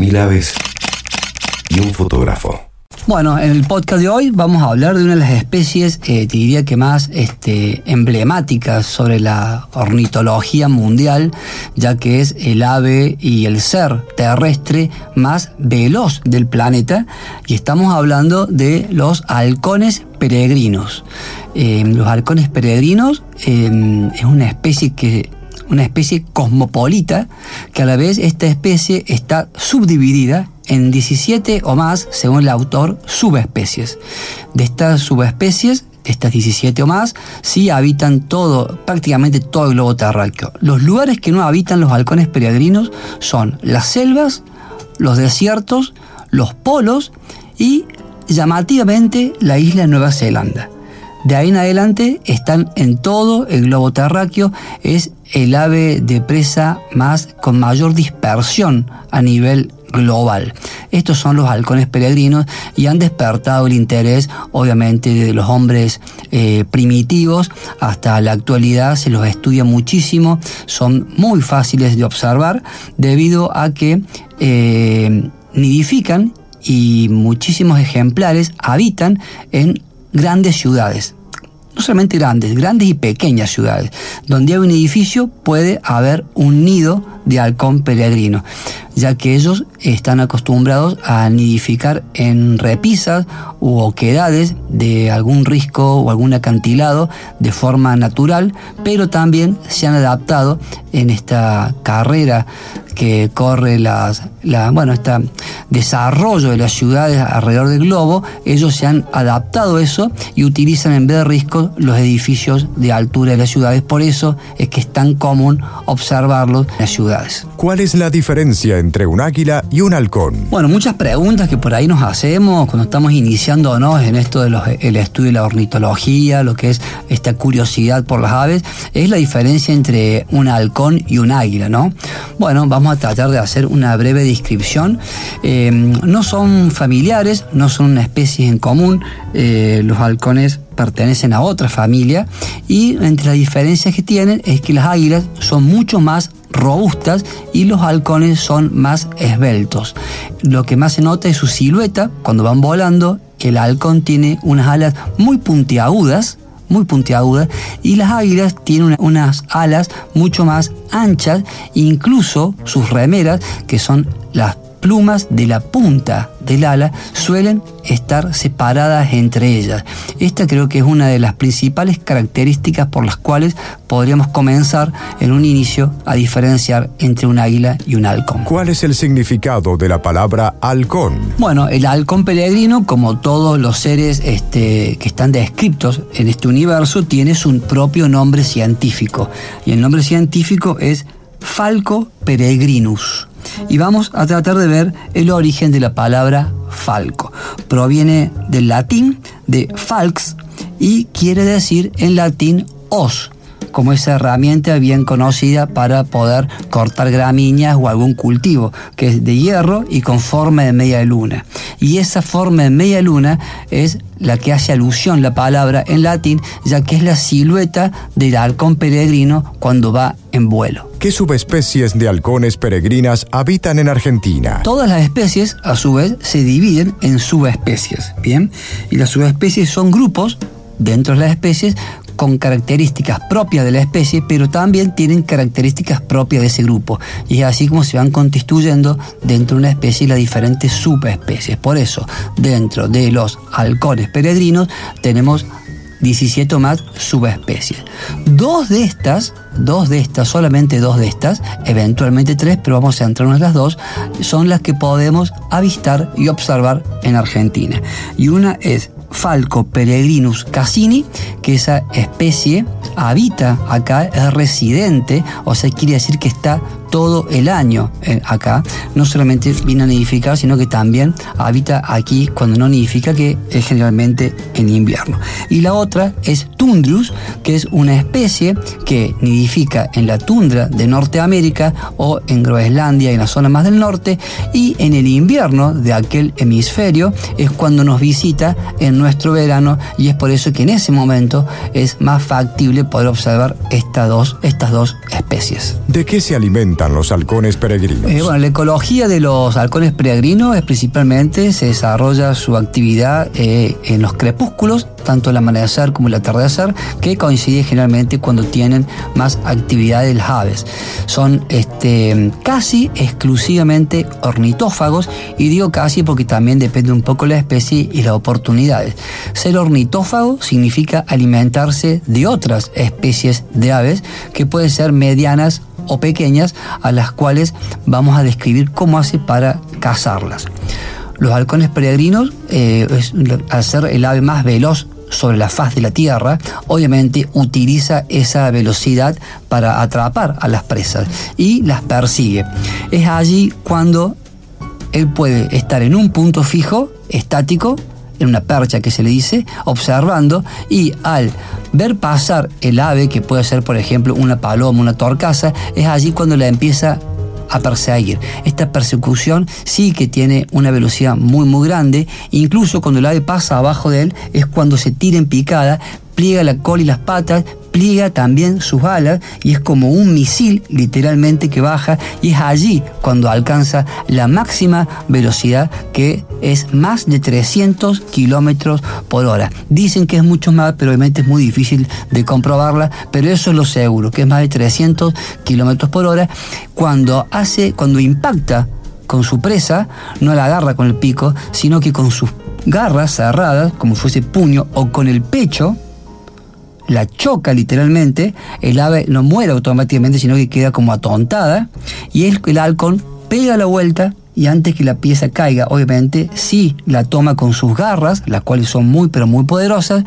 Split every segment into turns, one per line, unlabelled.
mil aves y un fotógrafo.
Bueno, en el podcast de hoy vamos a hablar de una de las especies, eh, te diría que más este, emblemáticas sobre la ornitología mundial, ya que es el ave y el ser terrestre más veloz del planeta, y estamos hablando de los halcones peregrinos. Eh, los halcones peregrinos eh, es una especie que una especie cosmopolita, que a la vez esta especie está subdividida en 17 o más, según el autor, subespecies. De estas subespecies, de estas 17 o más, sí habitan todo, prácticamente todo el globo terráqueo. Los lugares que no habitan los halcones peregrinos son las selvas, los desiertos, los polos y llamativamente la isla de Nueva Zelanda. De ahí en adelante están en todo el globo terráqueo, es el ave de presa más con mayor dispersión a nivel global. Estos son los halcones peregrinos y han despertado el interés, obviamente, de los hombres eh, primitivos. Hasta la actualidad se los estudia muchísimo, son muy fáciles de observar debido a que eh, nidifican y muchísimos ejemplares habitan en grandes ciudades no solamente grandes, grandes y pequeñas ciudades. Donde hay un edificio puede haber un nido de halcón peregrino, ya que ellos están acostumbrados a nidificar en repisas u oquedades de algún risco o algún acantilado de forma natural, pero también se han adaptado en esta carrera que corre la, bueno, este desarrollo de las ciudades alrededor del globo, ellos se han adaptado a eso y utilizan en vez de riscos los edificios de altura de las ciudades. Por eso es que es tan común observarlos en las ciudades.
¿Cuál es la diferencia entre un águila y un halcón?
Bueno, muchas preguntas que por ahí nos hacemos cuando estamos iniciándonos en esto del el estudio de la ornitología, lo que es esta curiosidad por las aves, es la diferencia entre un halcón y un águila, ¿no? Bueno, vamos vamos a tratar de hacer una breve descripción. Eh, no son familiares, no son una especie en común. Eh, los halcones pertenecen a otra familia y entre las diferencias que tienen es que las águilas son mucho más robustas y los halcones son más esbeltos. Lo que más se nota es su silueta cuando van volando. El halcón tiene unas alas muy puntiagudas, muy puntiaguda y las águilas tienen unas alas mucho más anchas, incluso sus remeras, que son las plumas de la punta del ala suelen estar separadas entre ellas. Esta creo que es una de las principales características por las cuales podríamos comenzar en un inicio a diferenciar entre un águila y un halcón.
¿Cuál es el significado de la palabra halcón?
Bueno, el halcón peregrino, como todos los seres este, que están descritos en este universo, tiene su propio nombre científico. Y el nombre científico es Falco peregrinus y vamos a tratar de ver el origen de la palabra falco. Proviene del latín de falx y quiere decir en latín os como esa herramienta bien conocida para poder cortar gramíneas o algún cultivo, que es de hierro y con forma de media luna. Y esa forma de media luna es la que hace alusión la palabra en latín, ya que es la silueta del halcón peregrino cuando va en vuelo.
¿Qué subespecies de halcones peregrinas habitan en Argentina?
Todas las especies, a su vez, se dividen en subespecies, ¿bien? Y las subespecies son grupos dentro de las especies con características propias de la especie, pero también tienen características propias de ese grupo. Y es así como se van constituyendo dentro de una especie las diferentes subespecies. Por eso, dentro de los halcones peregrinos tenemos 17 más subespecies. Dos de estas, dos de estas, solamente dos de estas, eventualmente tres, pero vamos a centrarnos en las dos, son las que podemos avistar y observar en Argentina. Y una es Falco peregrinus cassini, que esa especie habita acá, es residente, o sea, quiere decir que está todo el año eh, acá. No solamente viene a nidificar, sino que también habita aquí cuando no nidifica, que es generalmente en invierno. Y la otra es Tundrus, que es una especie que nidifica en la tundra de Norteamérica o en Groenlandia, en la zona más del norte, y en el invierno de aquel hemisferio es cuando nos visita en nuestro verano y es por eso que en ese momento es más factible poder observar estas dos, estas dos especies.
¿De qué se alimenta? habitan los halcones peregrinos?
Eh, bueno, la ecología de los halcones peregrinos es principalmente se desarrolla su actividad eh, en los crepúsculos, tanto el amanecer como el atardecer, que coincide generalmente cuando tienen más actividad de las aves. Son este, casi exclusivamente ornitófagos, y digo casi porque también depende un poco la especie y las oportunidades. Ser ornitófago significa alimentarse de otras especies de aves que pueden ser medianas o pequeñas a las cuales vamos a describir cómo hace para cazarlas. Los halcones peregrinos, eh, al ser el ave más veloz sobre la faz de la Tierra, obviamente utiliza esa velocidad para atrapar a las presas y las persigue. Es allí cuando él puede estar en un punto fijo, estático, en una percha que se le dice, observando y al ver pasar el ave, que puede ser por ejemplo una paloma, una torcaza, es allí cuando la empieza a perseguir. Esta persecución sí que tiene una velocidad muy muy grande, incluso cuando el ave pasa abajo de él es cuando se tira en picada, pliega la cola y las patas, pliega también sus alas y es como un misil literalmente que baja y es allí cuando alcanza la máxima velocidad que es más de 300 kilómetros por hora. Dicen que es mucho más, pero obviamente es muy difícil de comprobarla, pero eso es lo seguro, que es más de 300 kilómetros por hora. Cuando hace, cuando impacta con su presa, no la agarra con el pico, sino que con sus garras cerradas, como fuese puño, o con el pecho, la choca literalmente, el ave no muere automáticamente, sino que queda como atontada, y el, el halcón pega la vuelta y antes que la pieza caiga, obviamente, sí la toma con sus garras, las cuales son muy pero muy poderosas,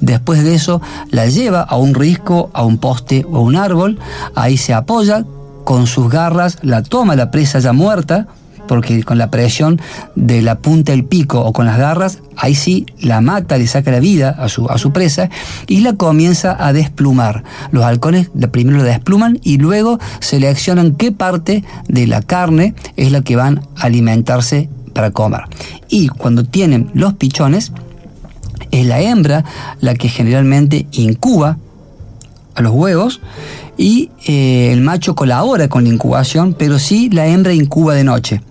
después de eso la lleva a un risco, a un poste o a un árbol, ahí se apoya, con sus garras la toma la presa ya muerta, porque con la presión de la punta del pico o con las garras, ahí sí la mata, le saca la vida a su, a su presa y la comienza a desplumar. Los halcones primero la despluman y luego seleccionan qué parte de la carne es la que van a alimentarse para comer. Y cuando tienen los pichones, es la hembra la que generalmente incuba a los huevos y eh, el macho colabora con la incubación, pero sí la hembra incuba de noche.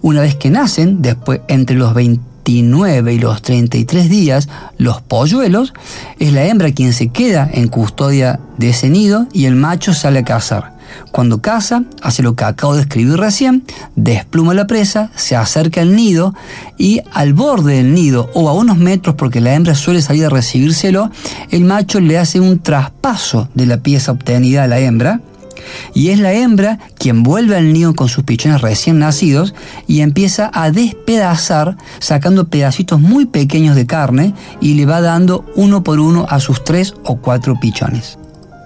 Una vez que nacen, después entre los 29 y los 33 días, los polluelos, es la hembra quien se queda en custodia de ese nido y el macho sale a cazar. Cuando caza, hace lo que acabo de escribir recién, despluma la presa, se acerca al nido y al borde del nido o a unos metros, porque la hembra suele salir a recibírselo, el macho le hace un traspaso de la pieza obtenida a la hembra y es la hembra quien vuelve al nido con sus pichones recién nacidos y empieza a despedazar sacando pedacitos muy pequeños de carne y le va dando uno por uno a sus tres o cuatro pichones.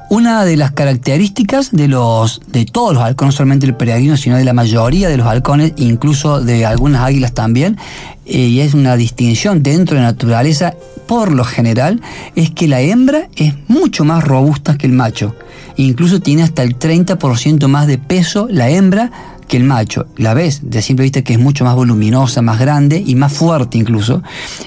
Una de las características de, los, de todos los halcones, no solamente el peregrino, sino de la mayoría de los halcones, incluso de algunas águilas también, eh, y es una distinción dentro de la naturaleza, por lo general, es que la hembra es mucho más robusta que el macho. Incluso tiene hasta el 30% más de peso la hembra que el macho. La ves de simple vista que es mucho más voluminosa, más grande y más fuerte incluso.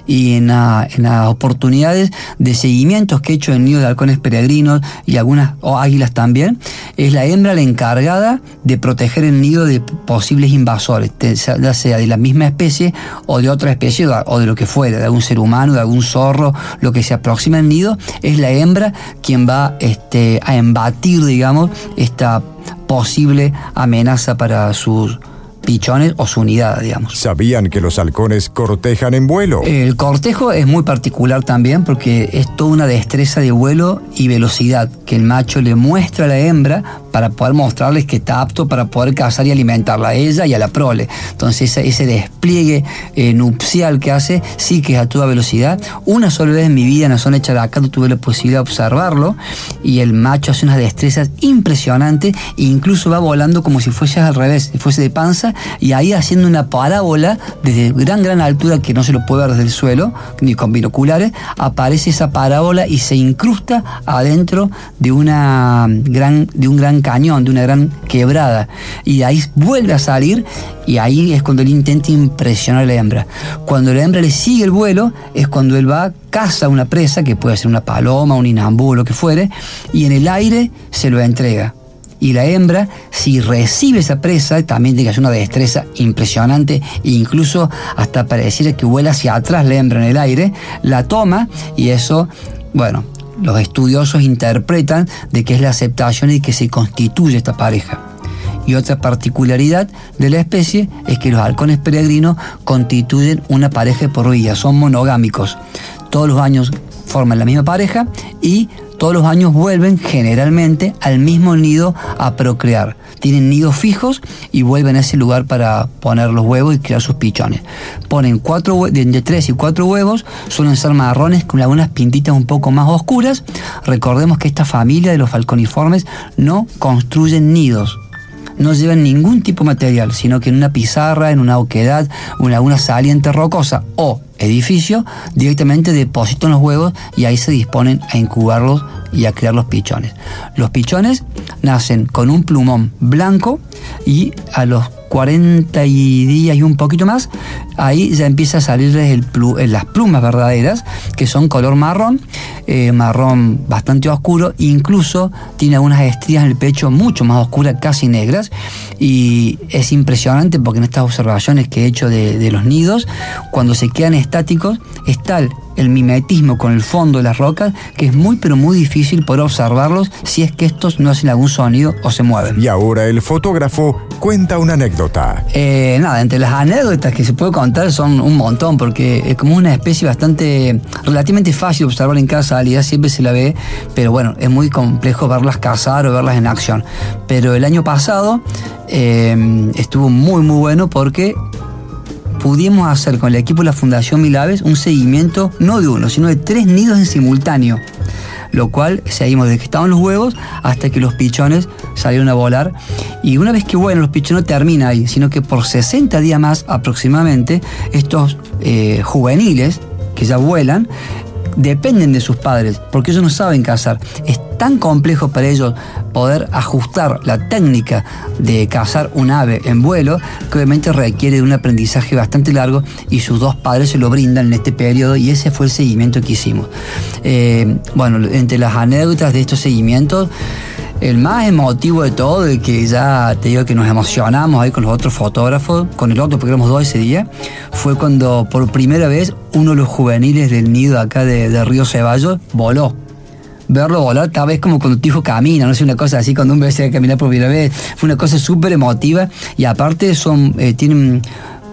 Y en, las oportunidades de seguimientos que he hecho en nido de halcones peregrinos y algunas águilas también, es la hembra la encargada de proteger el nido de posibles invasores, ya sea de la misma especie o de otra especie o de lo que fuera, de algún ser humano, de algún zorro, lo que se aproxima al nido, es la hembra quien va este, a embatir, digamos, esta posible amenaza para sus pichones o su unidad, digamos.
¿Sabían que los halcones cortejan en vuelo?
El cortejo es muy particular también porque es toda una destreza de vuelo y velocidad que el macho le muestra a la hembra para poder mostrarles que está apto para poder cazar y alimentarla a ella y a la prole. Entonces ese, despliegue eh, nupcial que hace sí que es a toda velocidad. Una sola vez en mi vida en la zona de Characato tuve la posibilidad de observarlo y el macho hace unas destrezas impresionantes e incluso va volando como si fuese al revés, si fuese de panza y ahí haciendo una parábola desde gran gran altura que no se lo puede ver desde el suelo ni con binoculares, aparece esa parábola y se incrusta adentro de una gran de un gran cañón, de una gran quebrada. Y de ahí vuelve a salir y ahí es cuando él intenta impresionar a la hembra. Cuando la hembra le sigue el vuelo es cuando él va, caza una presa, que puede ser una paloma, un inambú, lo que fuere, y en el aire se lo entrega. Y la hembra, si recibe esa presa, también tiene que hacer una destreza impresionante, e incluso hasta pareciera que vuela hacia atrás la hembra en el aire, la toma y eso, bueno, los estudiosos interpretan de que es la aceptación y que se constituye esta pareja. Y otra particularidad de la especie es que los halcones peregrinos constituyen una pareja por vida, son monogámicos. Todos los años forman la misma pareja y todos los años vuelven generalmente al mismo nido a procrear. Tienen nidos fijos y vuelven a ese lugar para poner los huevos y crear sus pichones. Ponen cuatro, de tres y cuatro huevos, suelen ser marrones con algunas pintitas un poco más oscuras. Recordemos que esta familia de los falconiformes no construyen nidos no llevan ningún tipo de material, sino que en una pizarra, en una oquedad, en alguna saliente rocosa o edificio, directamente depositan los huevos y ahí se disponen a incubarlos y a crear los pichones. Los pichones nacen con un plumón blanco y a los 40 días y un poquito más, ahí ya empieza a salirles eh, las plumas verdaderas, que son color marrón, eh, marrón bastante oscuro, incluso tiene algunas estrías en el pecho mucho más oscuras, casi negras, y es impresionante porque en estas observaciones que he hecho de, de los nidos, cuando se quedan estáticos, es tal el mimetismo con el fondo de las rocas, que es muy pero muy difícil poder observarlos si es que estos no hacen algún sonido o se mueven.
Y ahora el fotógrafo cuenta una anécdota.
Eh, nada, entre las anécdotas que se puede contar son un montón, porque es como una especie bastante, relativamente fácil observar en cada salida, siempre se la ve, pero bueno, es muy complejo verlas cazar o verlas en acción. Pero el año pasado eh, estuvo muy muy bueno porque pudimos hacer con el equipo de la Fundación Milaves un seguimiento no de uno, sino de tres nidos en simultáneo. Lo cual seguimos desde que estaban los huevos hasta que los pichones salieron a volar. Y una vez que vuelan, los pichones no termina ahí, sino que por 60 días más aproximadamente, estos eh, juveniles que ya vuelan dependen de sus padres, porque ellos no saben cazar. Es tan complejo para ellos poder ajustar la técnica de cazar un ave en vuelo, que obviamente requiere de un aprendizaje bastante largo y sus dos padres se lo brindan en este periodo y ese fue el seguimiento que hicimos. Eh, bueno, entre las anécdotas de estos seguimientos, el más emotivo de todo, de que ya te digo que nos emocionamos ahí con los otros fotógrafos, con el otro, porque éramos dos ese día, fue cuando por primera vez uno de los juveniles del nido acá de, Río Ceballos voló. Verlo volar, tal vez como cuando tu hijo camina, no sé, una cosa así, cuando un bebé se va a caminar por primera vez, fue una cosa súper emotiva y aparte son, eh, tienen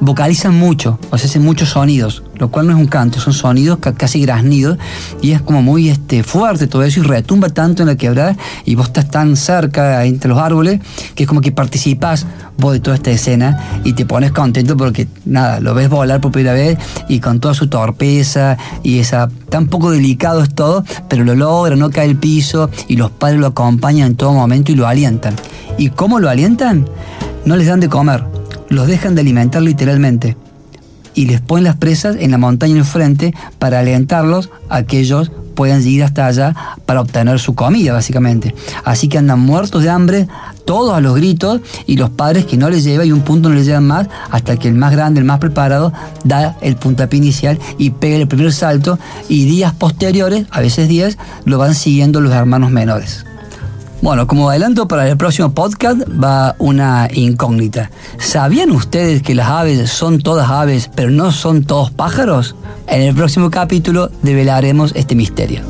vocalizan mucho, o sea, hacen muchos sonidos, lo cual no es un canto, son sonidos casi graznidos y es como muy este, fuerte todo eso y retumba tanto en la quebrada y vos estás tan cerca entre los árboles que es como que participás vos de toda esta escena y te pones contento porque nada, lo ves volar por primera vez y con toda su torpeza y esa tan poco delicado es todo, pero lo logra, no cae el piso y los padres lo acompañan en todo momento y lo alientan. ¿Y cómo lo alientan? No les dan de comer los dejan de alimentar literalmente y les ponen las presas en la montaña enfrente para alentarlos a que ellos puedan ir hasta allá para obtener su comida, básicamente. Así que andan muertos de hambre, todos a los gritos, y los padres que no les lleva y un punto no les llevan más, hasta que el más grande, el más preparado, da el puntapié inicial y pega el primer salto, y días posteriores, a veces días, lo van siguiendo los hermanos menores. Bueno, como adelanto para el próximo podcast va una incógnita. ¿Sabían ustedes que las aves son todas aves, pero no son todos pájaros? En el próximo capítulo develaremos este misterio.